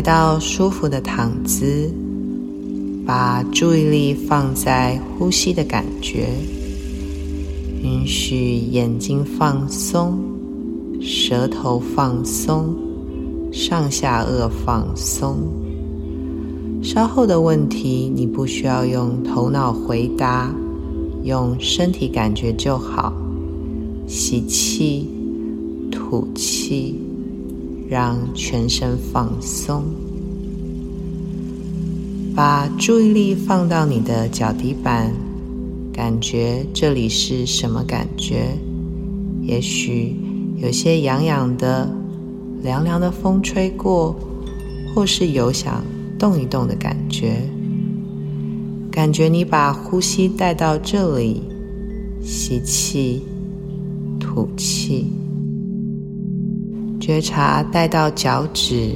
来到舒服的躺姿，把注意力放在呼吸的感觉，允许眼睛放松，舌头放松，上下颚放松。稍后的问题，你不需要用头脑回答，用身体感觉就好。吸气，吐气，让全身放松。把注意力放到你的脚底板，感觉这里是什么感觉？也许有些痒痒的，凉凉的风吹过，或是有想。动一动的感觉，感觉你把呼吸带到这里，吸气，吐气，觉察带到脚趾，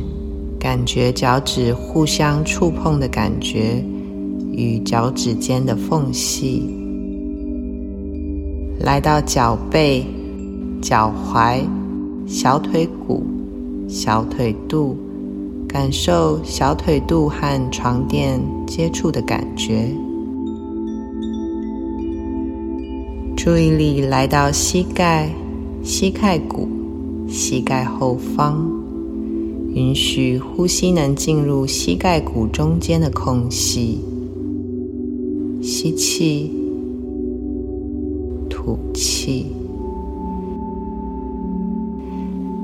感觉脚趾互相触碰的感觉与脚趾间的缝隙，来到脚背、脚踝、小腿骨、小腿肚。感受小腿肚和床垫接触的感觉，注意力来到膝盖、膝盖骨、膝盖后方，允许呼吸能进入膝盖骨中间的空隙。吸气，吐气，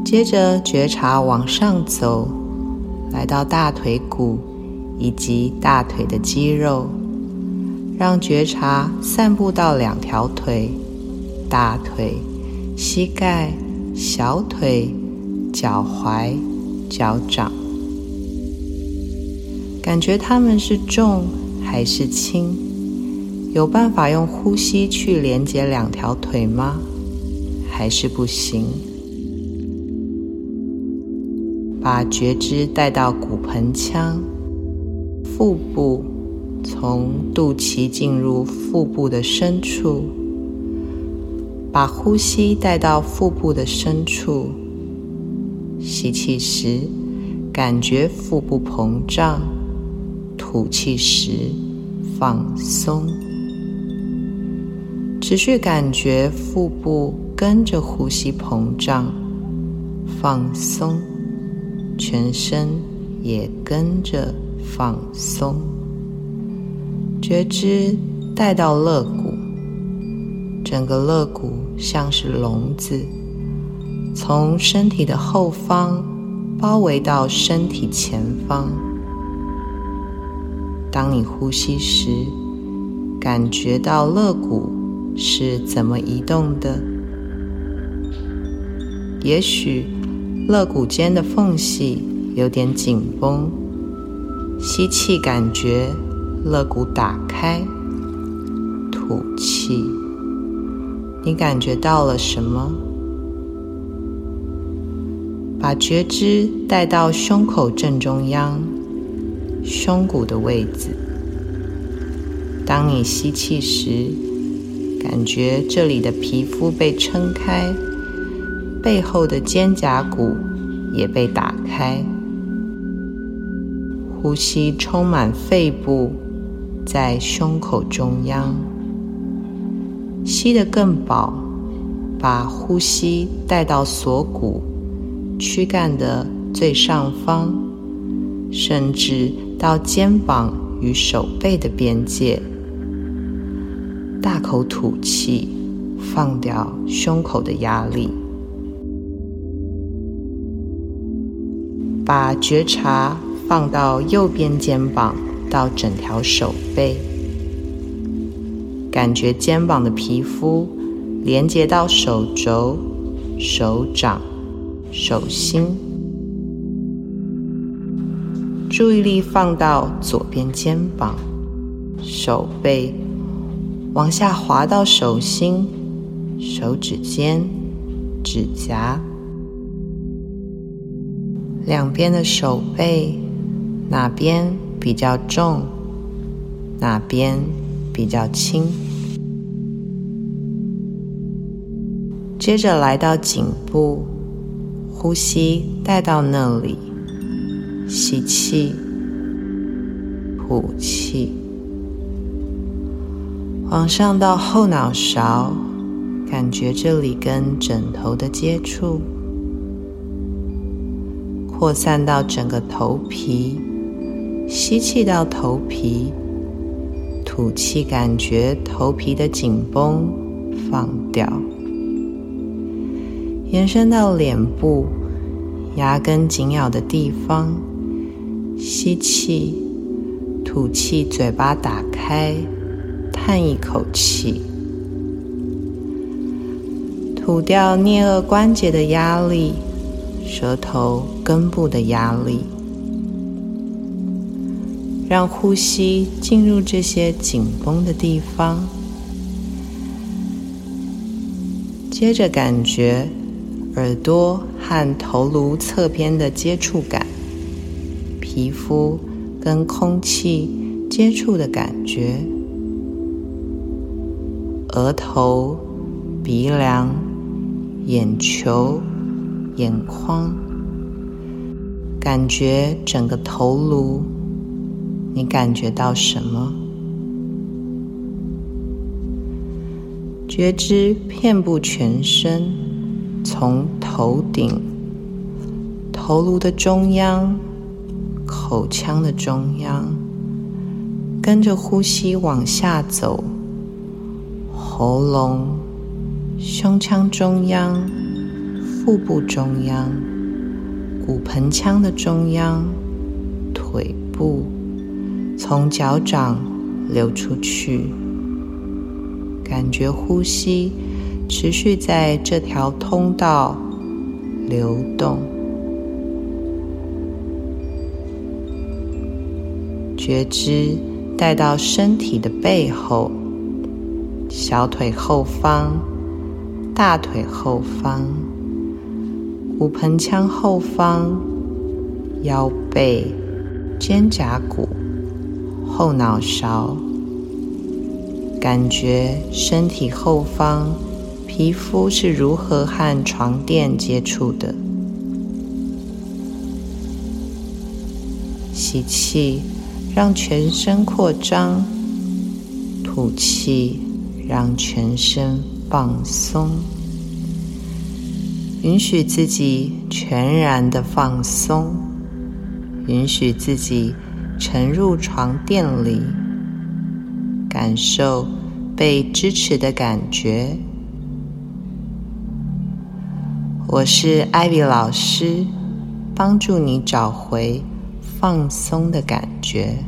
接着觉察往上走。来到大腿骨以及大腿的肌肉，让觉察散布到两条腿：大腿、膝盖、小腿、脚踝、脚掌。感觉它们是重还是轻？有办法用呼吸去连接两条腿吗？还是不行？把觉知带到骨盆腔、腹部，从肚脐进入腹部的深处。把呼吸带到腹部的深处。吸气时，感觉腹部膨胀；吐气时，放松。持续感觉腹部跟着呼吸膨胀、放松。全身也跟着放松，觉知带到肋骨，整个肋骨像是笼子，从身体的后方包围到身体前方。当你呼吸时，感觉到肋骨是怎么移动的？也许。肋骨间的缝隙有点紧绷，吸气感觉肋骨打开，吐气，你感觉到了什么？把觉知带到胸口正中央，胸骨的位置。当你吸气时，感觉这里的皮肤被撑开。背后的肩胛骨也被打开，呼吸充满肺部，在胸口中央，吸得更饱，把呼吸带到锁骨、躯干的最上方，甚至到肩膀与手背的边界，大口吐气，放掉胸口的压力。把觉察放到右边肩膀到整条手背，感觉肩膀的皮肤连接到手肘、手掌、手心。注意力放到左边肩膀、手背，往下滑到手心、手指尖、指甲。两边的手背，哪边比较重，哪边比较轻。接着来到颈部，呼吸带到那里，吸气，吐气，往上到后脑勺，感觉这里跟枕头的接触，扩散到整个头皮，吸气到头皮，吐气，感觉头皮的紧绷放掉，延伸到脸部。牙根紧咬的地方，吸气，吐气，嘴巴打开，叹一口气，吐掉颞颌关节的压力，舌头根部的压力，让呼吸进入这些紧绷的地方，接着感觉。耳朵和头颅侧边的接触感，皮肤跟空气接触的感觉，额头、鼻梁、眼球、眼眶，感觉整个头颅，你感觉到什么？觉知遍布全身。从头顶、头颅的中央、口腔的中央，跟着呼吸往下走，喉咙、胸腔中央、腹部中央、骨盆腔的中央、腿部，从脚掌流出去，感觉呼吸。持续在这条通道流动，觉知带到身体的背后，小腿后方、大腿后方、骨盆腔后方、腰背、肩胛骨、后脑勺，感觉身体后方。皮肤是如何和床垫接触的？吸气，让全身扩张；吐气，让全身放松。允许自己全然的放松，允许自己沉入床垫里，感受被支持的感觉。我是艾比老师，帮助你找回放松的感觉。